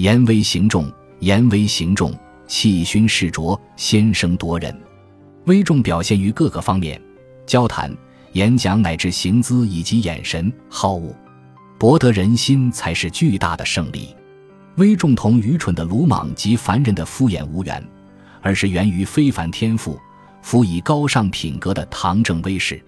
言威行重，言威行重，气熏势浊，先声夺人。威重表现于各个方面，交谈、演讲乃至行姿以及眼神、好恶，博得人心才是巨大的胜利。威重同愚蠢的鲁莽及凡人的敷衍无缘，而是源于非凡天赋、辅以高尚品格的唐正威士。